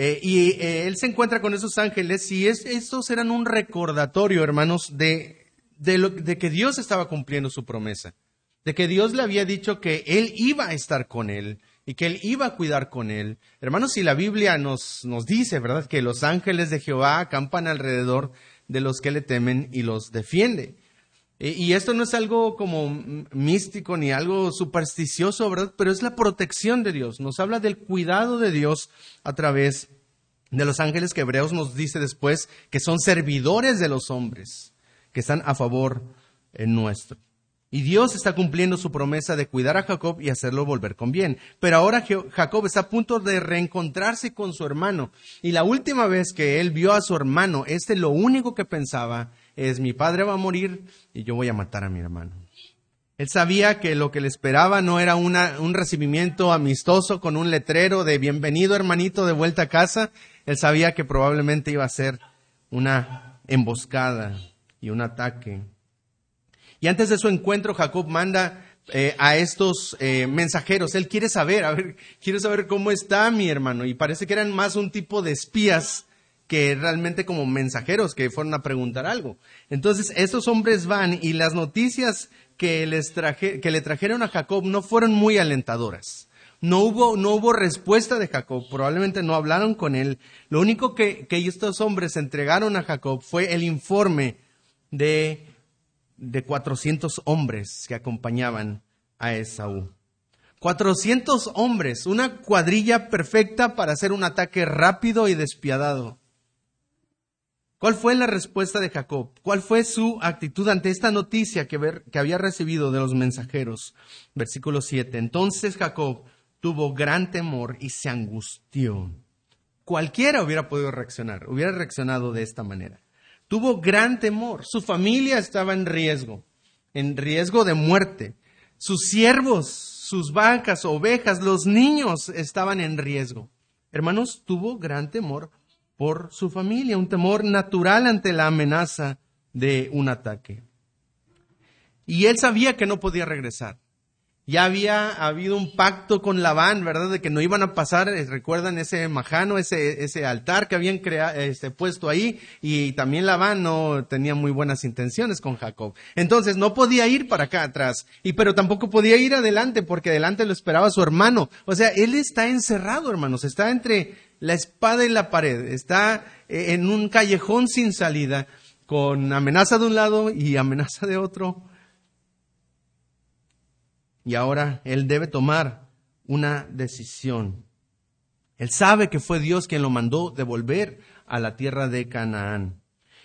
Eh, y eh, él se encuentra con esos ángeles y estos eran un recordatorio, hermanos, de, de que Dios estaba cumpliendo su promesa, de que Dios le había dicho que él iba a estar con él y que él iba a cuidar con él. Hermanos, si la Biblia nos, nos dice, ¿verdad?, que los ángeles de Jehová acampan alrededor de los que le temen y los defiende. Y esto no es algo como místico ni algo supersticioso, ¿verdad? Pero es la protección de Dios. Nos habla del cuidado de Dios a través de los ángeles que Hebreos nos dice después que son servidores de los hombres, que están a favor en nuestro. Y Dios está cumpliendo su promesa de cuidar a Jacob y hacerlo volver con bien. Pero ahora Jacob está a punto de reencontrarse con su hermano. Y la última vez que él vio a su hermano, este lo único que pensaba es mi padre va a morir y yo voy a matar a mi hermano. Él sabía que lo que le esperaba no era un recibimiento amistoso con un letrero de bienvenido hermanito de vuelta a casa. Él sabía que probablemente iba a ser una emboscada y un ataque. Y antes de su encuentro, Jacob manda eh, a estos eh, mensajeros. Él quiere saber, a ver, quiere saber cómo está mi hermano. Y parece que eran más un tipo de espías que realmente como mensajeros que fueron a preguntar algo. Entonces, estos hombres van y las noticias que, les traje, que le trajeron a Jacob no fueron muy alentadoras. No hubo, no hubo respuesta de Jacob, probablemente no hablaron con él. Lo único que, que estos hombres entregaron a Jacob fue el informe de, de 400 hombres que acompañaban a Esaú. 400 hombres, una cuadrilla perfecta para hacer un ataque rápido y despiadado. ¿Cuál fue la respuesta de Jacob? ¿Cuál fue su actitud ante esta noticia que, había recibido de los mensajeros? Versículo 7. Entonces Jacob tuvo gran temor y se angustió. Cualquiera hubiera podido reaccionar, hubiera reaccionado de esta manera. Tuvo gran temor. Su familia estaba en riesgo, en riesgo de muerte. Sus siervos, sus vacas, ovejas, los niños estaban en riesgo. Hermanos, tuvo gran temor por su familia, un temor natural ante la amenaza de un ataque. Y él sabía que no podía regresar. Ya había habido un pacto con Labán, ¿verdad? De que no iban a pasar, eh, recuerdan ese majano, ese, ese altar que habían creado, este, puesto ahí, y también Labán no tenía muy buenas intenciones con Jacob. Entonces no podía ir para acá atrás, y pero tampoco podía ir adelante, porque adelante lo esperaba su hermano. O sea, él está encerrado, hermanos, está entre la espada en la pared, está eh, en un callejón sin salida, con amenaza de un lado y amenaza de otro. Y ahora él debe tomar una decisión. Él sabe que fue Dios quien lo mandó devolver a la tierra de Canaán.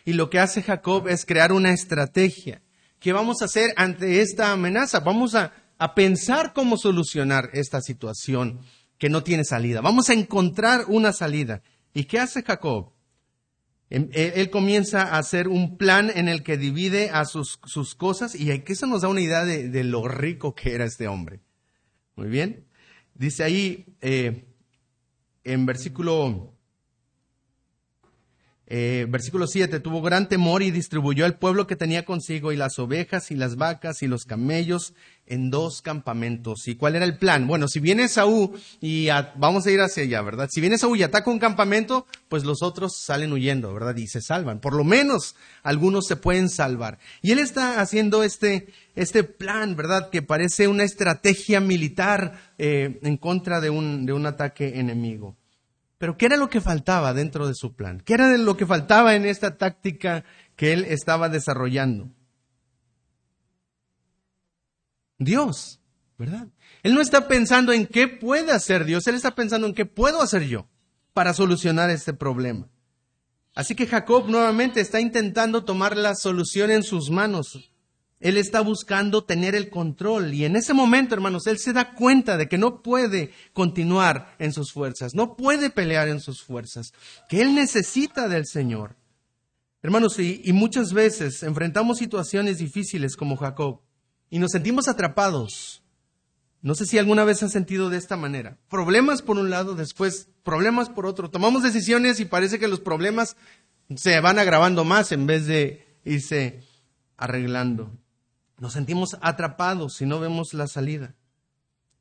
Y lo que hace Jacob es crear una estrategia. ¿Qué vamos a hacer ante esta amenaza? Vamos a, a pensar cómo solucionar esta situación que no tiene salida. Vamos a encontrar una salida. ¿Y qué hace Jacob? Em, él, comienza a hacer un plan en el que divide a sus, sus cosas y eso nos da una idea de, lo rico que era este hombre. Muy bien. Dice ahí eh, en versículo eh, versículo 7, tuvo gran temor y distribuyó el pueblo que tenía consigo y las ovejas y las vacas y los camellos en dos campamentos. ¿Y cuál era el plan? Bueno, si viene Saúl y vamos a ir hacia allá, ¿verdad? Si viene Saúl y ataca un campamento, pues los otros salen huyendo, ¿verdad? Y se salvan. Por lo menos algunos se pueden salvar. Y él está haciendo este, este plan, ¿verdad? Que parece una estrategia militar eh, en contra de un, de un ataque enemigo. Pero ¿qué era lo que faltaba dentro de su plan? ¿Qué era lo que faltaba en esta táctica que él estaba desarrollando? Dios, ¿verdad? Él no está pensando en qué puede hacer Dios, él está pensando en qué puedo hacer yo para solucionar este problema. Así que Jacob nuevamente está intentando tomar la solución en sus manos. Él está buscando tener el control y en ese momento, hermanos, él se da cuenta de que no puede continuar en sus fuerzas, no puede pelear en sus fuerzas, que él necesita del Señor. Hermanos, y, muchas veces enfrentamos situaciones difíciles como Jacob y nos sentimos atrapados. No sé si alguna vez has sentido de esta manera. Problemas por un lado, después problemas por otro. Tomamos decisiones y parece que los problemas se van agravando más en vez de irse arreglando. Nos sentimos atrapados si no vemos la salida.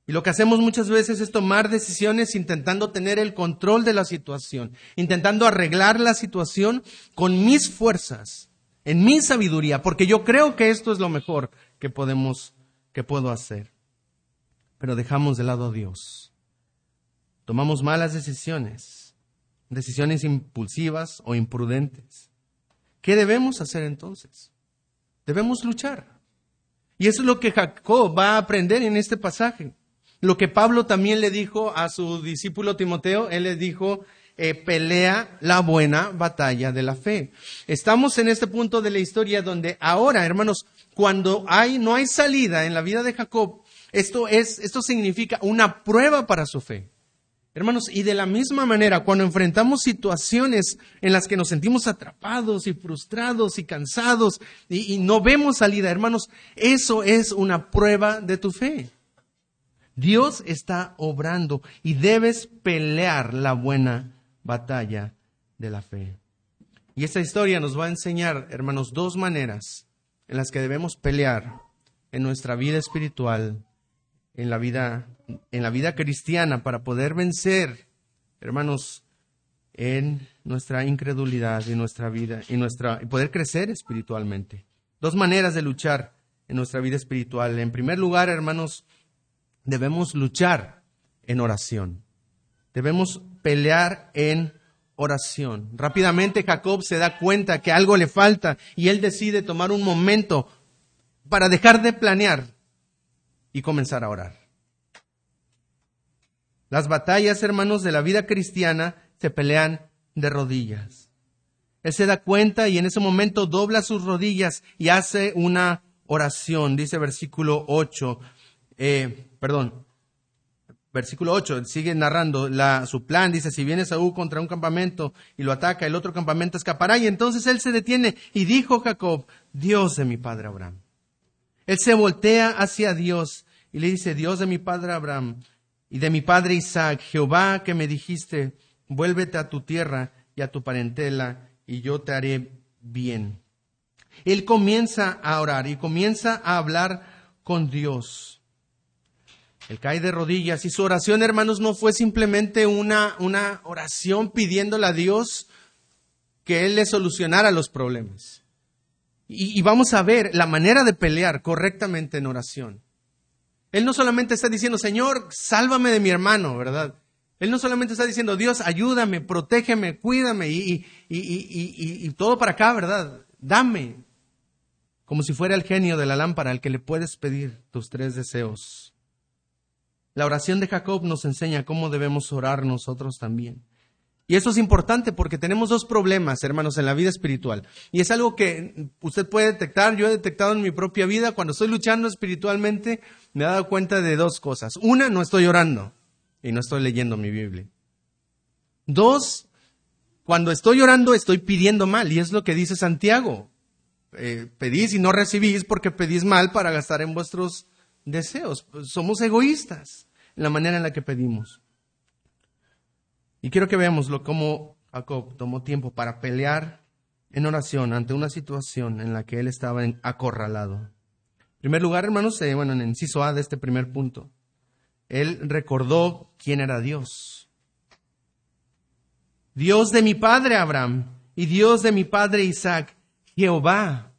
Y lo que hacemos muchas veces es tomar decisiones intentando tener el control de la situación, intentando arreglar la situación con mis fuerzas, en mi sabiduría, porque yo creo que esto es lo mejor que podemos, que puedo hacer. Pero dejamos de lado a Dios. Tomamos malas decisiones, decisiones impulsivas o imprudentes. ¿Qué debemos hacer entonces? Debemos luchar. Y eso es lo que Jacob va a aprender en este pasaje. Lo que Pablo también le dijo a su discípulo Timoteo, él le dijo, eh, pelea la buena batalla de la fe. Estamos en este punto de la historia donde ahora, hermanos, cuando hay, no hay salida en la vida de Jacob, esto es, esto significa una prueba para su fe. Hermanos, y de la misma manera, cuando enfrentamos situaciones en las que nos sentimos atrapados y frustrados y cansados y no vemos salida, hermanos, eso es una prueba de tu fe. Dios está obrando y debes pelear la buena batalla de la fe. Y esta historia nos va a enseñar, hermanos, dos maneras en las que debemos pelear en nuestra vida espiritual, en la vida, en la vida cristiana, para poder vencer, hermanos, en nuestra incredulidad y nuestra vida y nuestra y poder crecer espiritualmente. Dos maneras de luchar en nuestra vida espiritual. En primer lugar, hermanos, debemos luchar en oración. Debemos pelear en oración. Rápidamente Jacob se da cuenta que algo le falta y él decide tomar un momento para dejar de planear y comenzar a orar. Las batallas, hermanos, de la vida cristiana se pelean de rodillas. Él se da cuenta y en ese momento dobla sus rodillas y hace una oración. Dice versículo 8, eh, perdón, versículo 8, sigue narrando la, su plan, dice, si viene Saúl contra un campamento y lo ataca, el otro campamento escapará, y entonces él se detiene y dijo Jacob, Dios de mi padre Abraham. Él se voltea hacia Dios y le dice, Dios de mi padre Abraham y de mi padre Isaac, Jehová que me dijiste, vuélvete a tu tierra y a tu parentela y yo te haré bien. Él comienza a orar y comienza a hablar con Dios. Él cae de rodillas y su oración, hermanos, no fue simplemente una, una oración pidiéndole a Dios que Él le solucionara los problemas. Y, y, vamos a ver la manera de pelear correctamente en oración. Él no solamente está diciendo, Señor, sálvame de mi hermano, ¿verdad? Él no solamente está diciendo, Dios, ayúdame, protégeme, cuídame y, y, y todo para acá, ¿verdad? Dame. Como si fuera el genio de la lámpara al que le puedes pedir tus tres deseos. La oración de Jacob nos enseña cómo debemos orar nosotros también. Y eso es importante porque tenemos dos problemas, hermanos, en la vida espiritual. Y es algo que usted puede detectar, yo he detectado en mi propia vida, cuando estoy luchando espiritualmente, me he dado cuenta de dos cosas. Una, no estoy orando y no estoy leyendo mi Biblia. Dos, cuando estoy orando estoy pidiendo mal y es lo que dice Santiago. Eh, pedís y no recibís porque pedís mal para gastar en vuestros deseos. Somos egoístas en la manera en la que pedimos. Y quiero que veamos cómo Jacob tomó tiempo para pelear en oración ante una situación en la que él estaba acorralado. En primer lugar, hermanos, eh, bueno, en el inciso A de este primer punto, él recordó quién era Dios. Dios de mi padre Abraham y Dios de mi padre Isaac, Jehová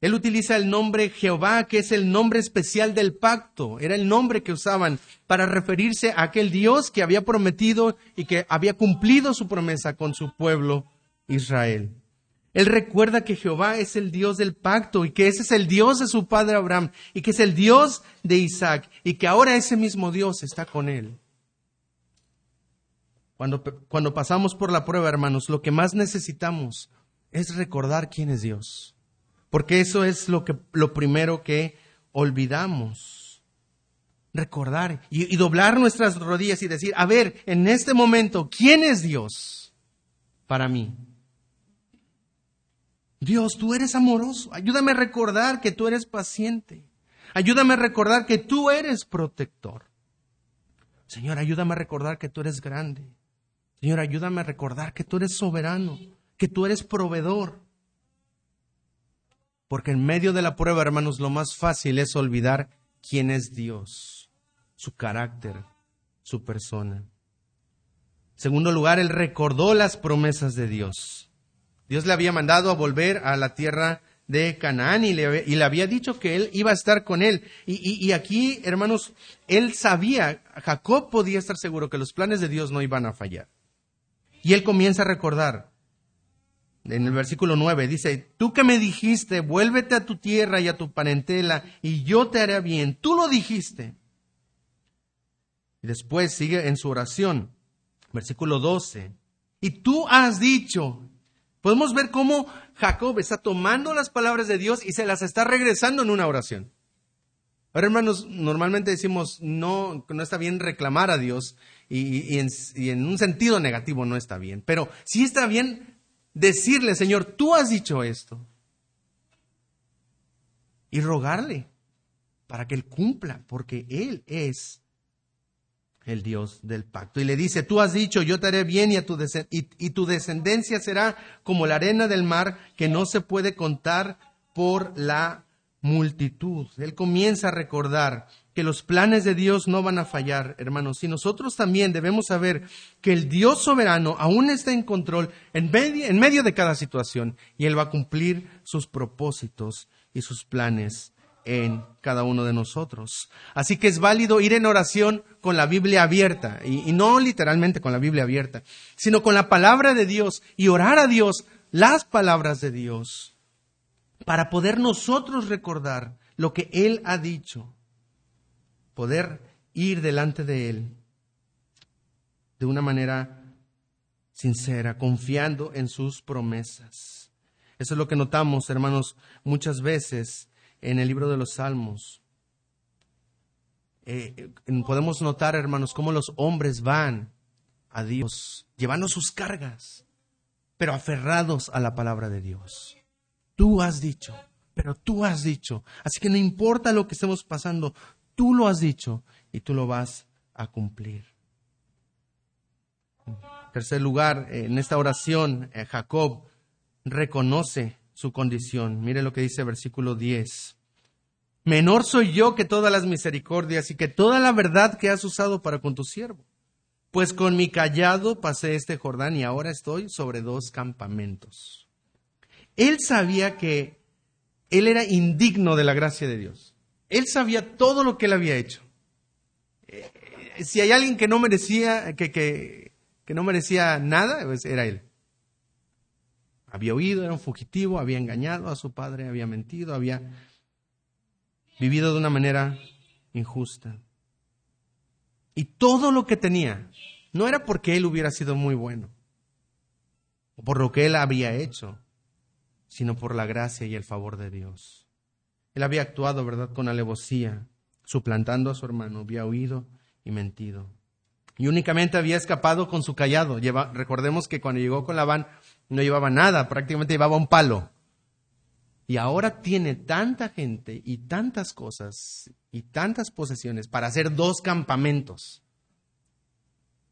él utiliza el nombre Jehová, que es el nombre especial del pacto. Era el nombre que usaban para referirse a aquel Dios que había prometido y que había cumplido su promesa con su pueblo Israel. Él recuerda que Jehová es el Dios del pacto y que ese es el Dios de su padre Abraham y que es el Dios de Isaac y que ahora ese mismo Dios está con él. Cuando, cuando pasamos por la prueba, hermanos, lo que más necesitamos es recordar quién es Dios porque eso es lo, que, lo primero que olvidamos. Recordar y, y doblar nuestras rodillas y decir, a ver, en este momento, ¿quién es Dios para mí? Dios, tú eres amoroso. Ayúdame a recordar que tú eres paciente. Ayúdame a recordar que tú eres protector. Señor, ayúdame a recordar que tú eres grande. Señor, ayúdame a recordar que tú eres soberano, que tú eres proveedor. Porque en medio de la prueba, hermanos, lo más fácil es olvidar quién es Dios, su carácter, su persona. segundo lugar, él recordó las promesas de Dios. Dios le había mandado a volver a la tierra de Canaán y le, y le, había dicho que él iba a estar con él. Y, y, aquí, hermanos, él sabía, Jacob podía estar seguro que los planes de Dios no iban a fallar. Y él comienza a recordar, en el versículo 9, dice, tú que me dijiste, vuélvete a tu tierra y a tu parentela, y yo te haré bien. Tú lo dijiste. Y después sigue en su oración, versículo 12, y tú has dicho, Podemos ver cómo Jacob está tomando las palabras de Dios y se las está regresando en una oración. Ahora, hermanos, normalmente decimos no, no está bien reclamar a Dios y, en, y, en, un sentido negativo no está bien, pero sí está bien decirle, Señor, tú has dicho esto. Y rogarle para que Él cumpla, porque Él es el Dios del pacto. Y le dice, tú has dicho, yo te haré bien y, a tu, y, tu descendencia será como la arena del mar que no se puede contar por la multitud. Él comienza a recordar que los planes de Dios no van a fallar, hermanos. Y nosotros también debemos saber que el Dios soberano aún está en control en medio, de cada situación y Él va a cumplir sus propósitos y sus planes en cada uno de nosotros. Así que es válido ir en oración con la Biblia abierta, y, no literalmente con la Biblia abierta, sino con la palabra de Dios y orar a Dios las palabras de Dios, para poder nosotros recordar lo que Él ha dicho, poder ir delante de Él de una manera sincera, confiando en sus promesas. Eso es lo que notamos, hermanos, muchas veces en el libro de los Salmos. Eh, eh, podemos notar, hermanos, cómo los hombres van a Dios, llevando sus cargas, pero aferrados a la palabra de Dios. Tú has dicho, pero tú has dicho. Así que no importa lo que estemos pasando, tú lo has dicho y tú lo vas a cumplir. En tercer lugar, en esta oración, eh, Jacob reconoce su condición. Mire lo que dice versículo 10. Menor soy yo que todas las misericordias y que toda la verdad que has usado para con tu siervo. Pues con mi callado pasé este Jordán y ahora estoy sobre dos campamentos. Él sabía que él era indigno de la gracia de Dios. Él sabía todo lo que él había hecho. Eh, si hay alguien que no merecía, que, que, no merecía nada, pues era él. Había huido, era un fugitivo, había engañado a su padre, había mentido, había vivido de una manera injusta. Y todo lo que tenía no era porque él hubiera sido muy bueno, o por lo que él había hecho, sino por la gracia y el favor de Dios. Él había actuado, ¿verdad?, con alevosía, suplantando a su hermano, había huido y mentido. Y únicamente había escapado con su callado. recordemos que cuando llegó con Labán no llevaba nada, prácticamente llevaba un palo. Y ahora tiene tanta gente y tantas cosas y tantas posesiones para hacer dos campamentos.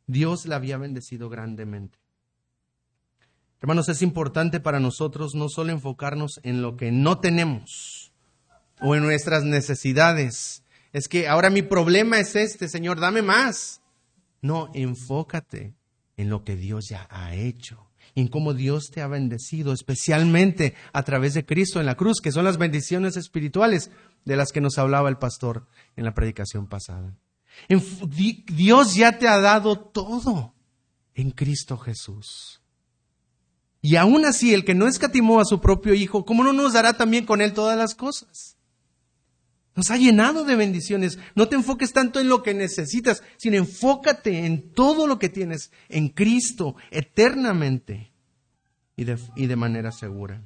Dios la había bendecido grandemente. Hermanos, es importante para nosotros no solo enfocarnos en lo que no tenemos o en nuestras necesidades. Es que ahora mi problema es este, Señor, dame más. No, enfócate en lo que Dios ya ha hecho y en cómo Dios te ha bendecido, especialmente a través de Cristo en la cruz, que son las bendiciones espirituales de las que nos hablaba el pastor en la predicación pasada. Dios ya te ha dado todo en Cristo Jesús. Y aún así, el que no escatimó a su propio Hijo, ¿cómo no nos dará también con Él todas las cosas? Nos ha llenado de bendiciones. No te enfoques tanto en lo que necesitas, sino enfócate en todo lo que tienes en Cristo eternamente y de, y de manera segura.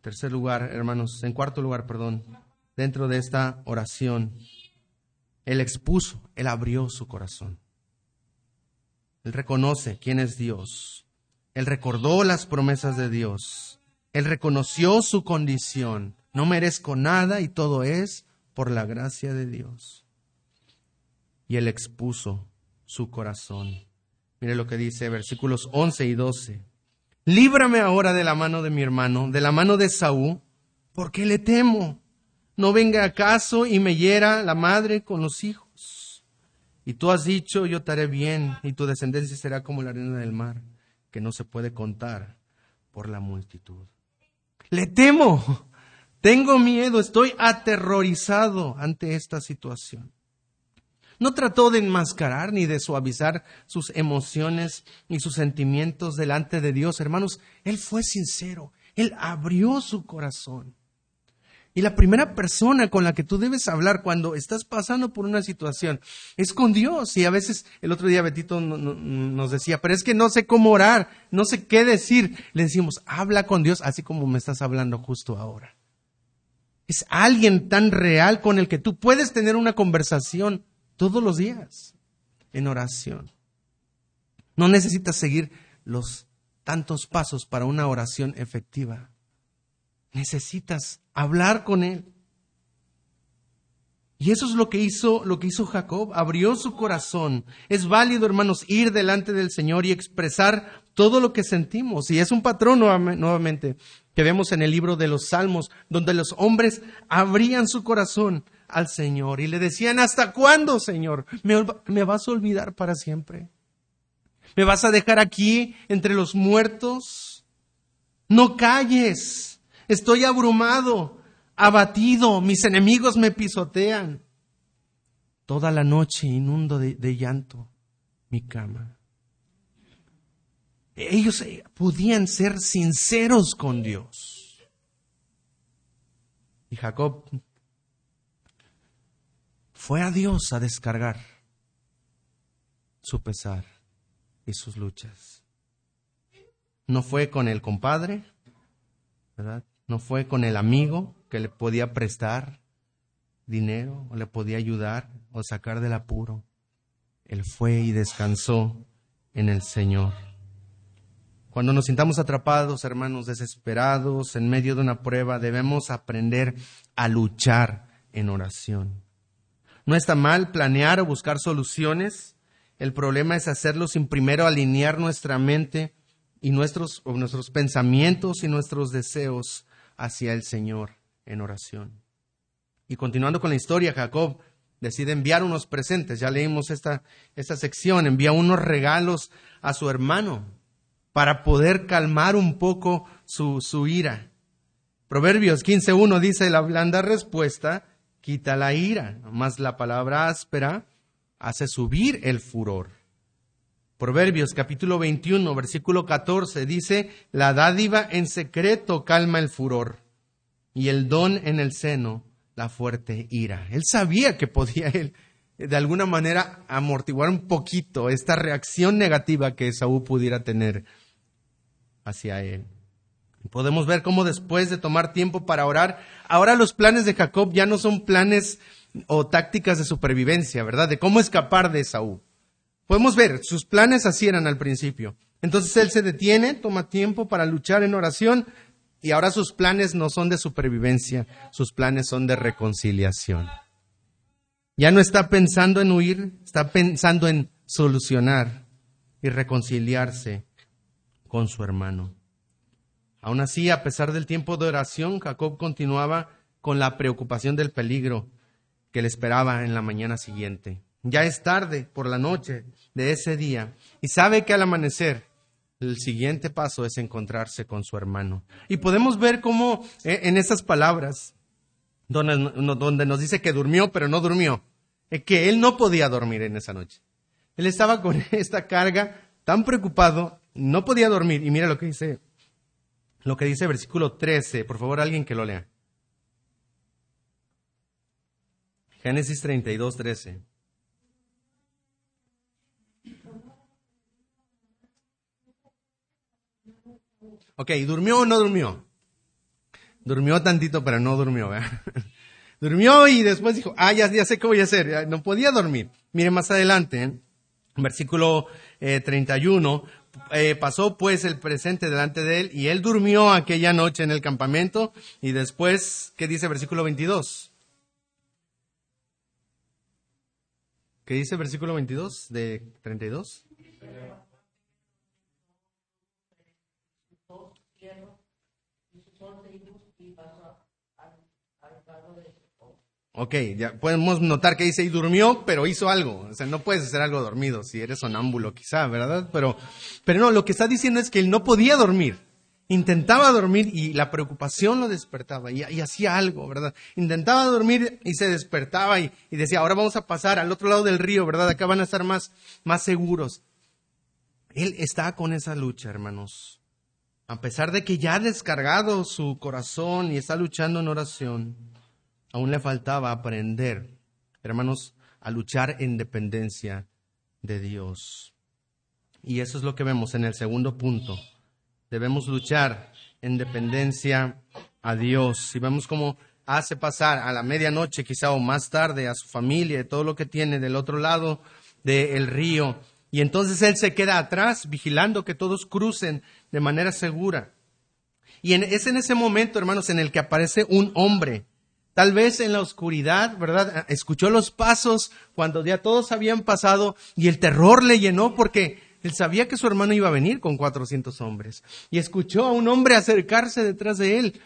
Tercer lugar, hermanos, en cuarto lugar, perdón, dentro de esta oración, Él expuso, Él abrió su corazón. Él reconoce quién es Dios. Él recordó las promesas de Dios él reconoció su condición. No merezco nada y todo es por la gracia de Dios. Y él expuso su corazón. Mire lo que dice versículos 11 y 12. Líbrame ahora de la mano de mi hermano, de la mano de Saúl, porque le temo. no venga acaso y me hiera la madre con los hijos. Y tú has dicho, yo te haré bien, y tu descendencia será como la arena del mar, que no se puede contar por la multitud. Le temo, tengo miedo, estoy aterrorizado ante esta situación. No trató de enmascarar ni de suavizar sus emociones ni sus sentimientos delante de Dios, hermanos. Él fue sincero, él abrió su corazón. Y la primera persona con la que tú debes hablar cuando estás pasando por una situación es con Dios. Y a veces el otro día Betito nos decía, pero es que no sé cómo orar, no sé qué decir. Le decimos, habla con Dios así como me estás hablando justo ahora. Es alguien tan real con el que tú puedes tener una conversación todos los días en oración. No necesitas seguir los tantos pasos para una oración efectiva. Necesitas hablar con él. Y eso es lo que hizo, lo que hizo Jacob, abrió su corazón. Es válido, hermanos, ir delante del Señor y expresar todo lo que sentimos. Y es un patrón nuevamente que vemos en el libro de los Salmos, donde los hombres abrían su corazón al Señor y le decían, ¿hasta cuándo, Señor? ¿Me, me vas a olvidar para siempre? ¿Me vas a dejar aquí entre los muertos? No calles. Estoy abrumado, abatido, mis enemigos me pisotean. Toda la noche inundo de, llanto mi cama. Ellos eh, podían ser sinceros con Dios. Y Jacob fue a Dios a descargar su pesar y sus luchas. No fue con el compadre, ¿verdad? No fue con el amigo que le podía prestar dinero o le podía ayudar o sacar del apuro. Él fue y descansó en el Señor. Cuando nos sintamos atrapados, hermanos, desesperados, en medio de una prueba, debemos aprender a luchar en oración. No está mal planear o buscar soluciones. El problema es hacerlo sin primero alinear nuestra mente y nuestros, nuestros pensamientos y nuestros deseos hacia el Señor en oración. Y continuando con la historia, Jacob decide enviar unos presentes. Ya leímos esta, esta sección. Envía unos regalos a su hermano para poder calmar un poco su, su ira. Proverbios 15.1 dice, la blanda respuesta quita la ira, más la palabra áspera hace subir el furor. Proverbios capítulo 21, versículo 14 dice, la dádiva en secreto calma el furor y el don en el seno la fuerte ira. Él sabía que podía él de alguna manera amortiguar un poquito esta reacción negativa que Saúl pudiera tener hacia él. Podemos ver cómo después de tomar tiempo para orar, ahora los planes de Jacob ya no son planes o tácticas de supervivencia, ¿verdad? De cómo escapar de Saúl. Podemos ver, sus planes así eran al principio. Entonces él se detiene, toma tiempo para luchar en oración y ahora sus planes no son de supervivencia, sus planes son de reconciliación. Ya no está pensando en huir, está pensando en solucionar y reconciliarse con su hermano. Aún así, a pesar del tiempo de oración, Jacob continuaba con la preocupación del peligro que le esperaba en la mañana siguiente. Ya es tarde por la noche de ese día y sabe que al amanecer el siguiente paso es encontrarse con su hermano. Y podemos ver cómo eh, en esas palabras, donde, nos dice que durmió pero no durmió, eh, que él no podía dormir en esa noche. Él estaba con esta carga tan preocupado, no podía dormir. Y mira lo que dice lo que dice versículo 13. Por favor, alguien que lo lea. Génesis 32, 13. Ok, ¿durmió o no durmió? Durmió tantito, pero no durmió. durmió y después dijo, ah, ya, ya, sé qué voy a hacer. No podía dormir. Mire más adelante, en versículo eh, 31, eh, pasó pues el presente delante de él y él durmió aquella noche en el campamento y después, ¿qué dice versículo 22? ¿Qué dice versículo 22 de 32? Ok, ya podemos notar que dice y durmió, pero hizo algo. O sea, no puedes hacer algo dormido si eres sonámbulo quizá, ¿verdad? Pero, pero no, lo que está diciendo es que él no podía dormir. Intentaba dormir y la preocupación lo despertaba y, hacía algo, ¿verdad? Intentaba dormir y se despertaba y, y, decía, ahora vamos a pasar al otro lado del río, ¿verdad? Acá van a estar más, más seguros. Él está con esa lucha, hermanos. A pesar de que ya ha descargado su corazón y está luchando en oración, aún le faltaba aprender, hermanos, a luchar en dependencia de Dios. Y eso es lo que vemos en el segundo punto Debemos luchar en dependencia a Dios. Y vemos cómo hace pasar a la medianoche, quizá o más tarde, a su familia y todo lo que tiene del otro lado del río. Y entonces él se queda atrás, vigilando que todos crucen de manera segura. Y es en ese momento, hermanos, en el que aparece un hombre. Tal vez en la oscuridad, ¿verdad? Escuchó los pasos cuando ya todos habían pasado y el terror le llenó porque él sabía que su hermano iba a venir con cuatrocientos hombres y escuchó a un hombre acercarse detrás de él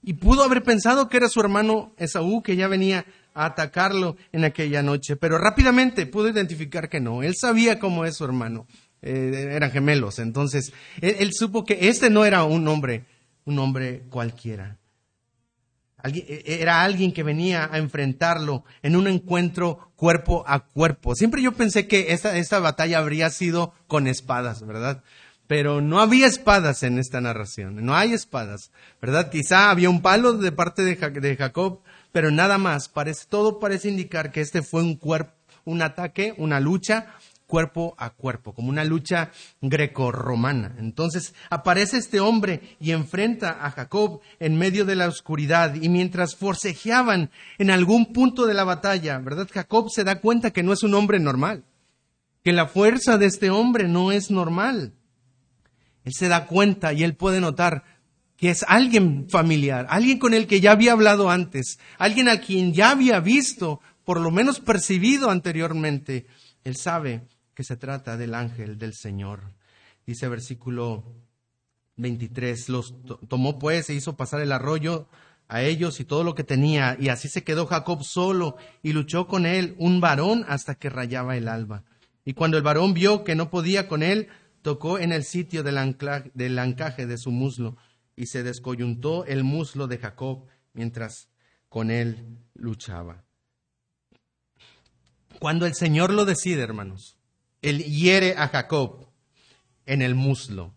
y pudo haber pensado que era su hermano Esaú que ya venía a atacarlo en aquella noche, pero rápidamente pudo identificar que no. Él sabía cómo es su hermano. Eh, eran gemelos, entonces él supo que este no era un hombre, un hombre cualquiera. E, e, era alguien que venía a enfrentarlo en un encuentro cuerpo a cuerpo. Siempre yo pensé que esta, esta batalla habría sido con espadas, ¿verdad? Pero no había espadas en esta narración, no hay espadas, ¿verdad? Quizá había un palo de parte de, de Jacob, pero nada más. Parece, todo parece indicar que este fue un cuerpo, un ataque, una lucha cuerpo a cuerpo, como una lucha greco-romana. Entonces aparece este hombre y enfrenta a Jacob en medio de la oscuridad y mientras forcejeaban en algún punto de la batalla, ¿verdad? Jacob se da cuenta que no es un hombre normal, que la fuerza de este hombre no es normal. Él se da cuenta y él puede notar que es alguien familiar, alguien con el que ya había hablado antes, alguien a quien ya había visto, por lo menos percibido anteriormente. Él sabe que se trata del ángel del Señor. Dice versículo 23, los tomó pues e hizo pasar el arroyo a ellos y todo lo que tenía, y así se quedó Jacob solo y luchó con él un varón hasta que rayaba el alba. Y cuando el varón vio que no podía con él, tocó en el sitio del, del encaje de su muslo y se descoyuntó el muslo de Jacob mientras con él luchaba. Cuando el Señor lo decide, hermanos, él hiere a Jacob en el muslo.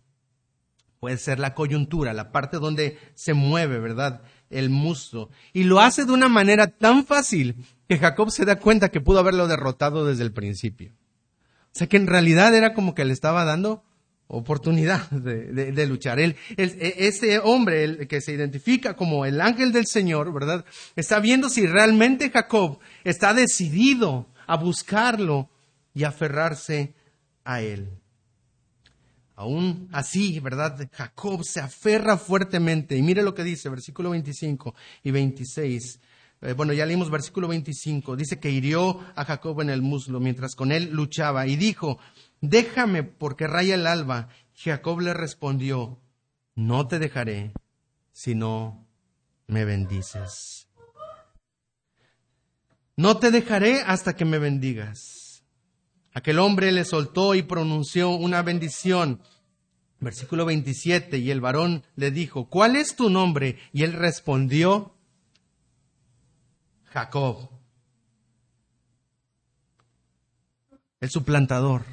Puede ser la coyuntura, la parte donde se mueve, ¿verdad? El muslo. Y lo hace de una manera tan fácil que Jacob se da cuenta que pudo haberlo derrotado desde el principio. O sea que en realidad era como que le estaba dando oportunidad de, luchar. Él, e, ese hombre el que se identifica como el ángel del Señor, ¿verdad? Está viendo si realmente Jacob está decidido a buscarlo y aferrarse a él. Aún así, ¿verdad? Jacob se aferra fuertemente. Y mire lo que dice, versículo 25 y 26. Eh, bueno, ya leímos versículo 25. Dice que hirió a Jacob en el muslo mientras con él luchaba y dijo, déjame porque raya el alba. Jacob le respondió, no te dejaré si no me bendices. No te dejaré hasta que me bendigas. Aquel hombre le soltó y pronunció una bendición. Versículo 27, y el varón le dijo, ¿cuál es tu nombre? Y él respondió, Jacob, el suplantador.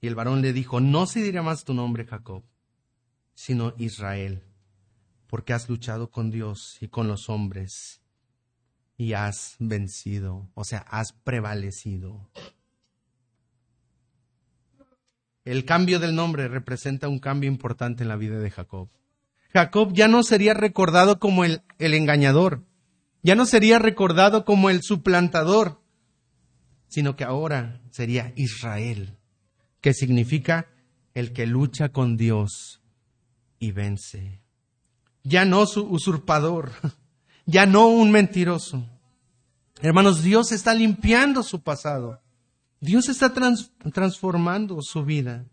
Y el varón le dijo, no se dirá más tu nombre Jacob, sino Israel, porque has luchado con Dios y con los hombres y has vencido, o sea, has prevalecido. El cambio del nombre representa un cambio importante en la vida de Jacob. Jacob ya no sería recordado como el, el engañador, ya no sería recordado como el suplantador, sino que ahora sería Israel, que significa el que lucha con Dios y vence. Ya no su usurpador, ya no un mentiroso. Hermanos, Dios está limpiando su pasado. Dios está transformando su vida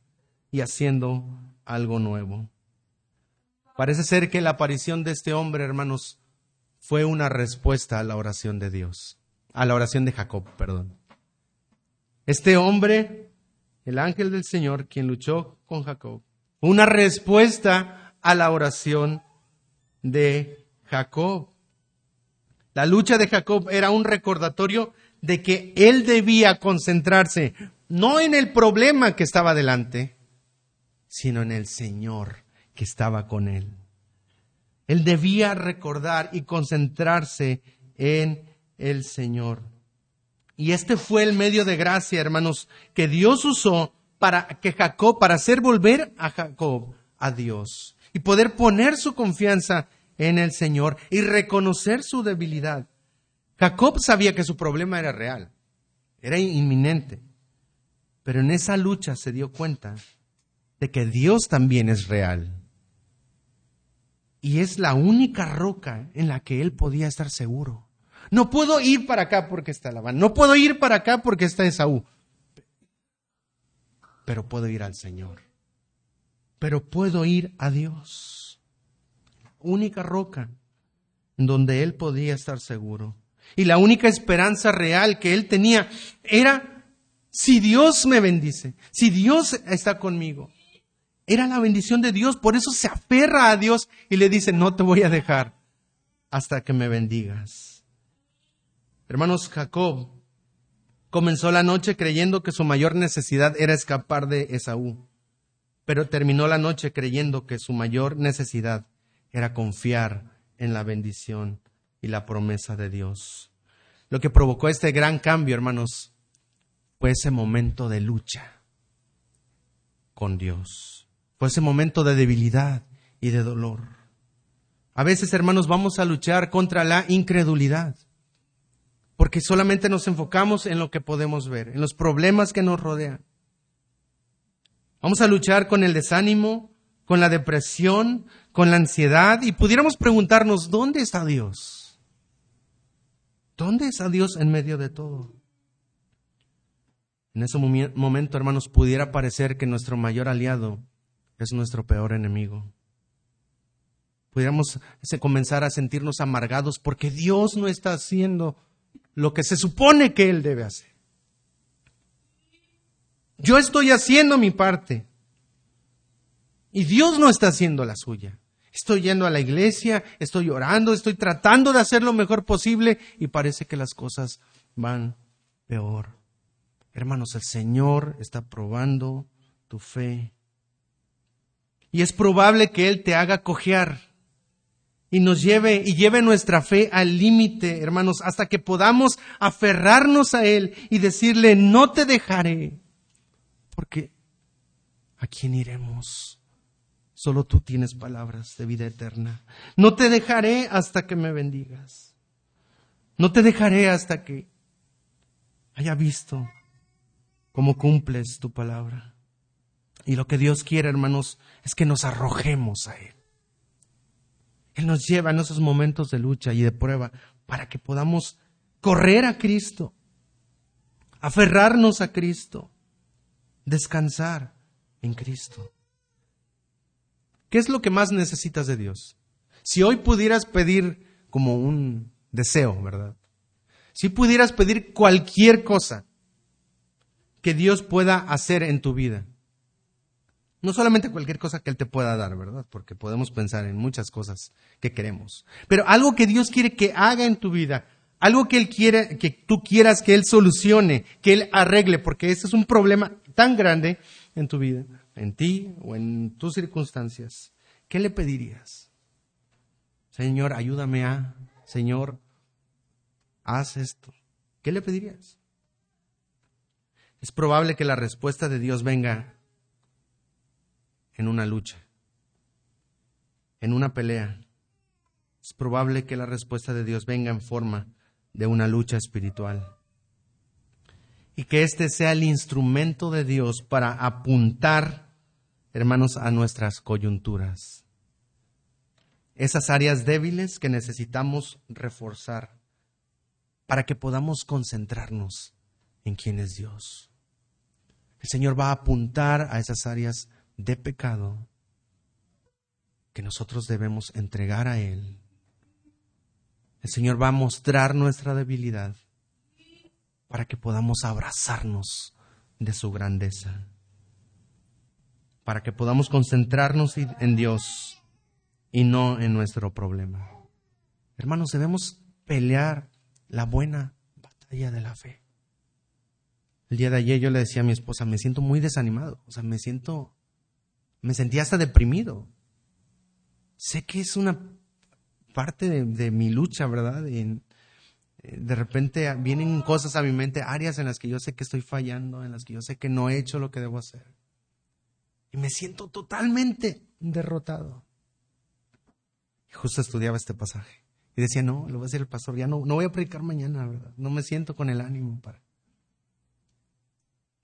y haciendo algo nuevo. Parece ser que la aparición de este hombre, hermanos, fue una respuesta a la oración de Dios, a la oración de Jacob, perdón. Este hombre, el ángel del Señor, quien luchó con Jacob, una respuesta a la oración de Jacob. La lucha de Jacob era un recordatorio de que él debía concentrarse no en el problema que estaba delante, sino en el Señor que estaba con él. Él debía recordar y concentrarse en el Señor. Y este fue el medio de gracia, hermanos, que Dios usó para que Jacob, para hacer volver a Jacob a Dios y poder poner su confianza en el Señor y reconocer su debilidad. Jacob sabía que su problema era real, era inminente, pero en esa lucha se dio cuenta de que Dios también es real. Y es la única roca en la que él podía estar seguro. No puedo ir para acá porque está Labán. No puedo ir para acá porque está Esaú. Pero puedo ir al Señor. Pero puedo ir a Dios. Única roca en donde él podía estar seguro. Y la única esperanza real que él tenía era si Dios me bendice, si Dios está conmigo. Era la bendición de Dios, por eso se aferra a Dios y le dice, no te voy a dejar hasta que me bendigas. Hermanos, Jacob comenzó la noche creyendo que su mayor necesidad era escapar de Esaú, pero terminó la noche creyendo que su mayor necesidad era confiar en la bendición y la promesa de Dios. Lo que provocó este gran cambio, hermanos, fue ese momento de lucha con Dios. Fue ese momento de debilidad y de dolor. A veces, hermanos, vamos a luchar contra la incredulidad porque solamente nos enfocamos en lo que podemos ver, en los problemas que nos rodean. Vamos a luchar con el desánimo, con la depresión, con la ansiedad y pudiéramos preguntarnos, ¿dónde está Dios? ¿Dónde está Dios en medio de todo? En ese momento, hermanos, pudiera parecer que nuestro mayor aliado es nuestro peor enemigo. Pudiéramos comenzar a sentirnos amargados porque Dios no está haciendo lo que se supone que Él debe hacer. Yo estoy haciendo mi parte y Dios no está haciendo la suya. Estoy yendo a la iglesia, estoy orando, estoy tratando de hacer lo mejor posible y parece que las cosas van peor. Hermanos, el Señor está probando tu fe. Y es probable que Él te haga cojear y nos lleve y lleve nuestra fe al límite, hermanos, hasta que podamos aferrarnos a Él y decirle, no te dejaré, porque ¿a quién iremos? Solo tú tienes palabras de vida eterna. No te dejaré hasta que me bendigas. No te dejaré hasta que haya visto cómo cumples tu palabra. Y lo que Dios quiere, hermanos, es que nos arrojemos a Él. Él nos lleva en esos momentos de lucha y de prueba para que podamos correr a Cristo, aferrarnos a Cristo, descansar en Cristo. ¿Qué es lo que más necesitas de Dios? Si hoy pudieras pedir como un deseo, ¿verdad? Si pudieras pedir cualquier cosa que Dios pueda hacer en tu vida, no solamente cualquier cosa que Él te pueda dar, ¿verdad? Porque podemos pensar en muchas cosas que queremos. Pero algo que Dios quiere que haga en tu vida, algo que Él quiere, que tú quieras que Él solucione, que Él arregle, porque ese es un problema tan grande en tu vida, en ti o en tus circunstancias. ¿Qué le pedirías? Señor, ayúdame a, Señor, haz esto. ¿Qué le pedirías? Es probable que la respuesta de Dios venga en una lucha, en una pelea. Es probable que la respuesta de Dios venga en forma de una lucha espiritual. Y que este sea el instrumento de Dios para apuntar, hermanos, a nuestras coyunturas. Esas áreas débiles que necesitamos reforzar para que podamos concentrarnos en quién es Dios. El Señor va a apuntar a esas áreas de pecado que nosotros debemos entregar a Él. El Señor va a mostrar nuestra debilidad para que podamos abrazarnos de su grandeza, para que podamos concentrarnos en Dios y no en nuestro problema. Hermanos, debemos pelear la buena batalla de la fe. El día de ayer yo le decía a mi esposa, me siento muy desanimado, o sea, me siento, me sentía hasta deprimido. Sé que es una parte de, mi lucha, ¿verdad? Eh, de repente vienen cosas a mi mente, áreas en las que yo sé que estoy fallando, en las que yo sé que no he hecho lo que debo hacer. Y me siento totalmente derrotado. Y justo estudiaba este pasaje. Y decía, no, lo va a decir el pastor, ya no, no voy a predicar mañana, ¿verdad? No me siento con el ánimo para.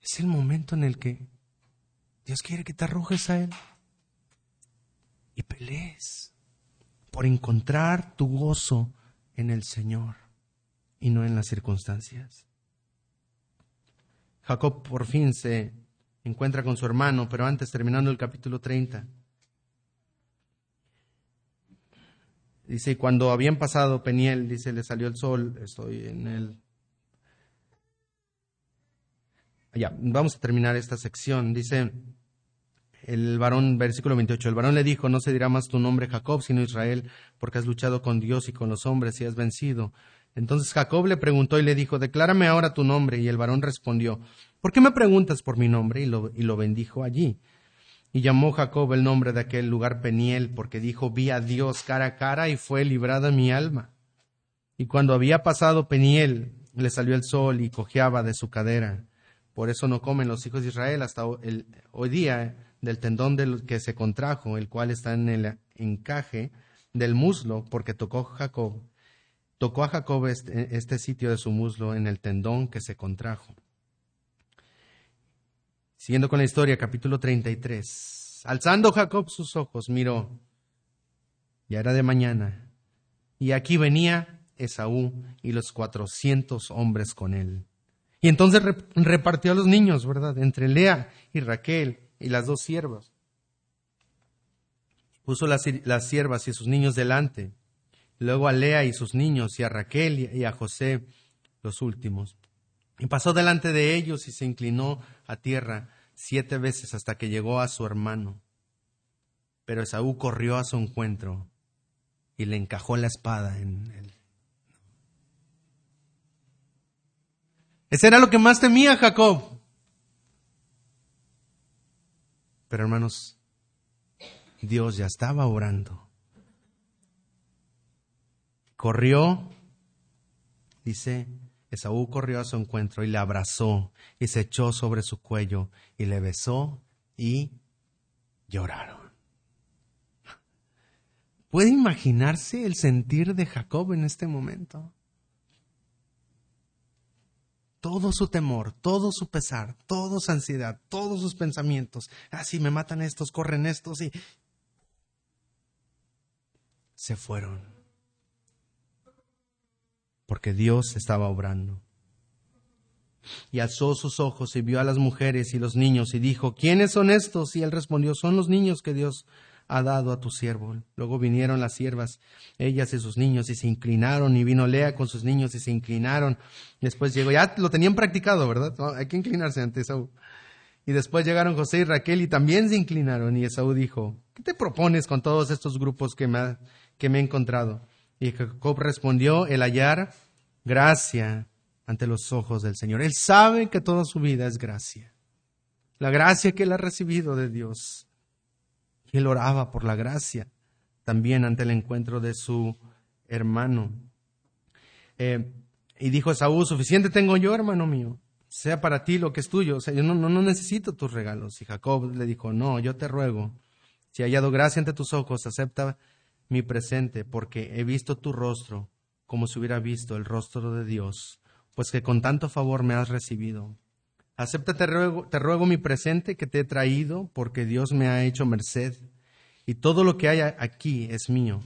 Es el momento en el que Dios quiere que te arrojes a Él y pelees por encontrar tu gozo en el Señor y no en las circunstancias. Jacob por fin se encuentra con su hermano, pero antes, terminando el capítulo 30, dice, cuando habían pasado Peniel, dice, le salió el sol, estoy en el... Ya, vamos a terminar esta sección. Dice, el varón, versículo 28, el varón le dijo, no se dirá más tu nombre Jacob, sino Israel, porque has luchado con Dios y con los hombres y has vencido. Entonces Jacob le preguntó y le dijo, declárame ahora tu nombre. Y el varón respondió, ¿por qué me preguntas por mi nombre? Y lo, bendijo allí. Y llamó Jacob el nombre de aquel lugar Peniel, porque dijo, vi a Dios cara a cara y fue librada mi alma. Y cuando había pasado Peniel, le salió el sol y cojeaba de su cadera. Por eso no comen los hijos de Israel hasta el, hoy día del tendón del que se contrajo, el cual está en el encaje del muslo, porque tocó Jacob, tocó a Jacob este, este sitio de su muslo en el tendón que se contrajo. Siguiendo con la historia, capítulo 33. Alzando Jacob sus ojos, miró, ya era de mañana, y aquí venía Esaú y los cuatrocientos hombres con él. Y entonces repartió a los niños, ¿verdad? Entre Lea y Raquel y las dos siervas. Puso las, siervas y sus niños delante, luego a Lea y sus niños, y a Raquel y a José los últimos. Y pasó delante de ellos y se inclinó a tierra siete veces hasta que llegó a su hermano. Pero Esaú corrió a su encuentro y le encajó la espada en él. Ese era lo que más temía Jacob. Pero hermanos, Dios ya estaba orando. Corrió, dice, Esaú corrió a su encuentro y le abrazó y se echó sobre su cuello y le besó y lloraron. ¿Puede imaginarse el sentir de Jacob en este momento? todo su temor, todo su pesar, toda su ansiedad, todos sus pensamientos. Ah, si me matan estos, corren estos y se fueron. Porque Dios estaba obrando. Y alzó sus ojos y vio a las mujeres y los niños y dijo, ¿quiénes son estos? Y él respondió, son los niños que Dios ha dado a tu siervo. Luego vinieron las siervas, ellas y sus niños, y se inclinaron, y vino Lea con sus niños y se inclinaron. Después llegó, ya lo tenían practicado, ¿verdad? hay que inclinarse ante Esaú. Y después llegaron José y Raquel y también se inclinaron. Y Esaú dijo, ¿qué te propones con todos estos grupos que me, que me he encontrado? Y Jacob respondió, el hallar gracia ante los ojos del Señor. Él sabe que toda su vida es gracia. La gracia que él ha recibido de Dios. Y él oraba por la gracia también ante el encuentro de su hermano. Eh, y dijo Saúl, suficiente tengo yo, hermano mío, sea para ti lo que es tuyo. O sea, yo no, no, no necesito tus regalos. Y Jacob le dijo, no, yo te ruego, si he hallado gracia ante tus ojos, acepta mi presente, porque he visto tu rostro como si hubiera visto el rostro de Dios, pues que con tanto favor me has recibido. Acepta, te ruego, te ruego mi presente que te he traído, porque Dios me ha hecho merced, y todo lo que hay aquí es mío.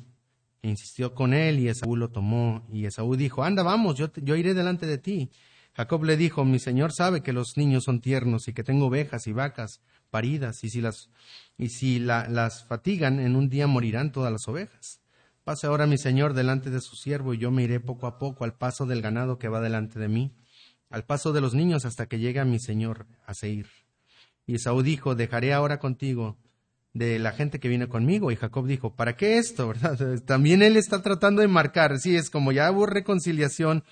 E insistió con él, y Esaú lo tomó, y Esaú dijo, anda, vamos, yo, yo iré delante de ti. Jacob le dijo, mi señor sabe que los niños son tiernos y que tengo ovejas y vacas paridas, y si las, y si las fatigan, en un día morirán todas las ovejas. Pase ahora mi señor delante de su siervo y yo me iré poco a poco al paso del ganado que va delante de mí, al paso de los niños hasta que llegue a mi señor a Seir. Y Esaú dijo, dejaré ahora contigo de la gente que viene conmigo. Y Jacob dijo, ¿para qué esto? ¿verdad? También él está tratando de marcar, sí, es como ya hubo reconciliación,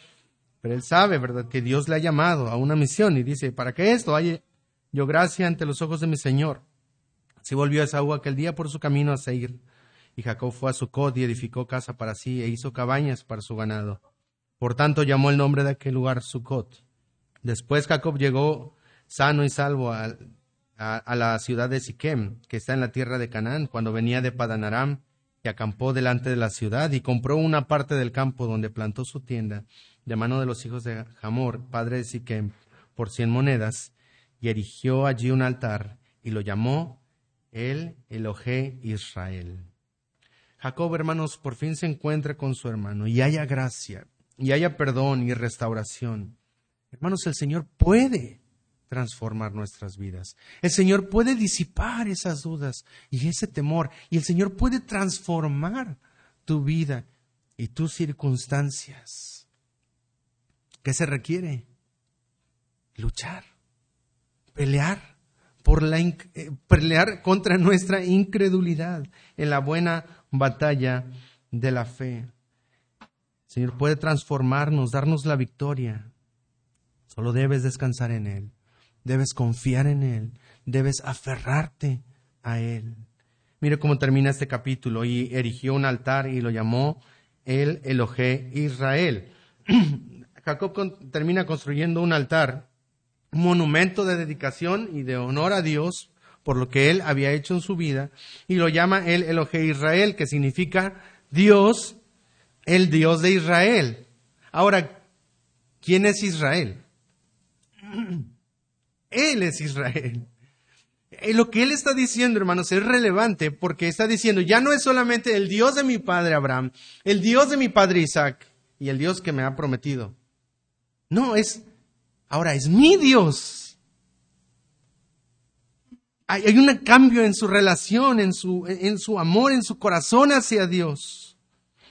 pero él sabe, ¿verdad?, que Dios le ha llamado a una misión y dice, ¿para qué esto? Hay yo gracia ante los ojos de mi Señor. Así volvió Esaú aquel día por su camino a Seir. Y Jacob fue a Sucot y edificó casa para sí e hizo cabañas para su ganado. Por tanto llamó el nombre de aquel lugar Sucot. Después Jacob llegó sano y salvo a, a, la ciudad de Siquem, que está en la tierra de Canaán, cuando venía de Padanaram, y acampó delante de la ciudad y compró una parte del campo donde plantó su tienda de mano de los hijos de Hamor, padre de Siquem, por cien monedas, y erigió allí un altar y lo llamó el Elohe Israel. Jacob, hermanos, por fin se encuentra con su hermano y haya gracia, y haya perdón y restauración. Hermanos, el Señor puede transformar nuestras vidas. El Señor puede disipar esas dudas y ese temor, y el Señor puede transformar tu vida y tus circunstancias. ¿Qué se requiere? Luchar, pelear por la eh, pelear contra nuestra incredulidad en la buena batalla de la fe. Señor puede transformarnos, darnos la victoria. Solo debes descansar en Él, debes confiar en Él, debes aferrarte a Él. Mire cómo termina este capítulo y erigió un altar y lo llamó el Elohe Israel. Jacob termina construyendo un altar monumento de dedicación y de honor a Dios por lo que él había hecho en su vida y lo llama el Elohe Israel, que significa Dios, el Dios de Israel. Ahora, ¿quién es Israel? Él es Israel. Eh, lo que él está diciendo, hermanos, es relevante porque está diciendo, ya no es solamente el Dios de mi padre Abraham, el Dios de mi padre Isaac y el Dios que me ha prometido. No, es Ahora es mi Dios. Hay, un cambio en su relación, en su, en su amor, en su corazón hacia Dios.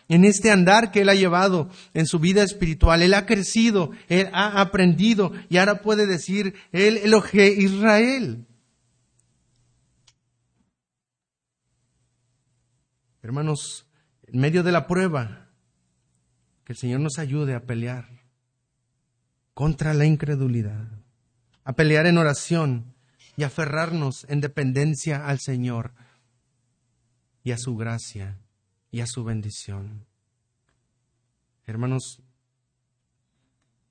En este andar que Él ha llevado en su vida espiritual. Él ha crecido, Él ha aprendido y ahora puede decir, Él eloge Israel. Hermanos, en medio de la prueba, que el Señor nos ayude a pelear contra la incredulidad, a pelear en oración y aferrarnos en dependencia al Señor y a su gracia y a su bendición. Hermanos,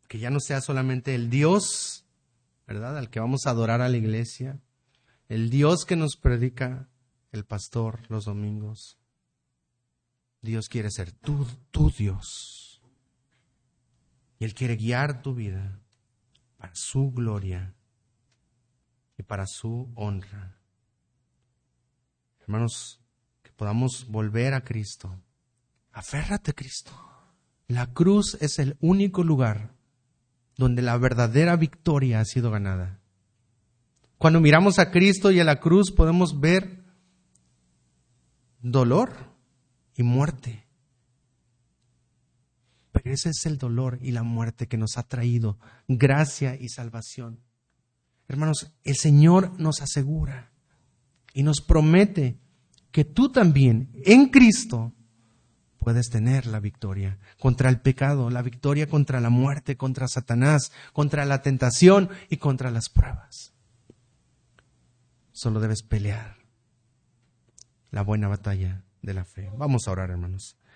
que ya no sea solamente el Dios, ¿verdad?, al que vamos a adorar a la iglesia, el Dios que nos predica el pastor los domingos. Dios quiere ser tu, tu Dios. Y Él quiere guiar tu vida para su gloria y para su honra. Hermanos, que podamos volver a Cristo. Aférrate a Cristo. La cruz es el único lugar donde la verdadera victoria ha sido ganada. Cuando miramos a Cristo y a la cruz podemos ver dolor y muerte. Pero ese es el dolor y la muerte que nos ha traído gracia y salvación. Hermanos, el Señor nos asegura y nos promete que tú también en Cristo puedes tener la victoria contra el pecado, la victoria contra la muerte, contra Satanás, contra la tentación y contra las pruebas. Solo debes pelear la buena batalla de la fe. Vamos a orar, hermanos.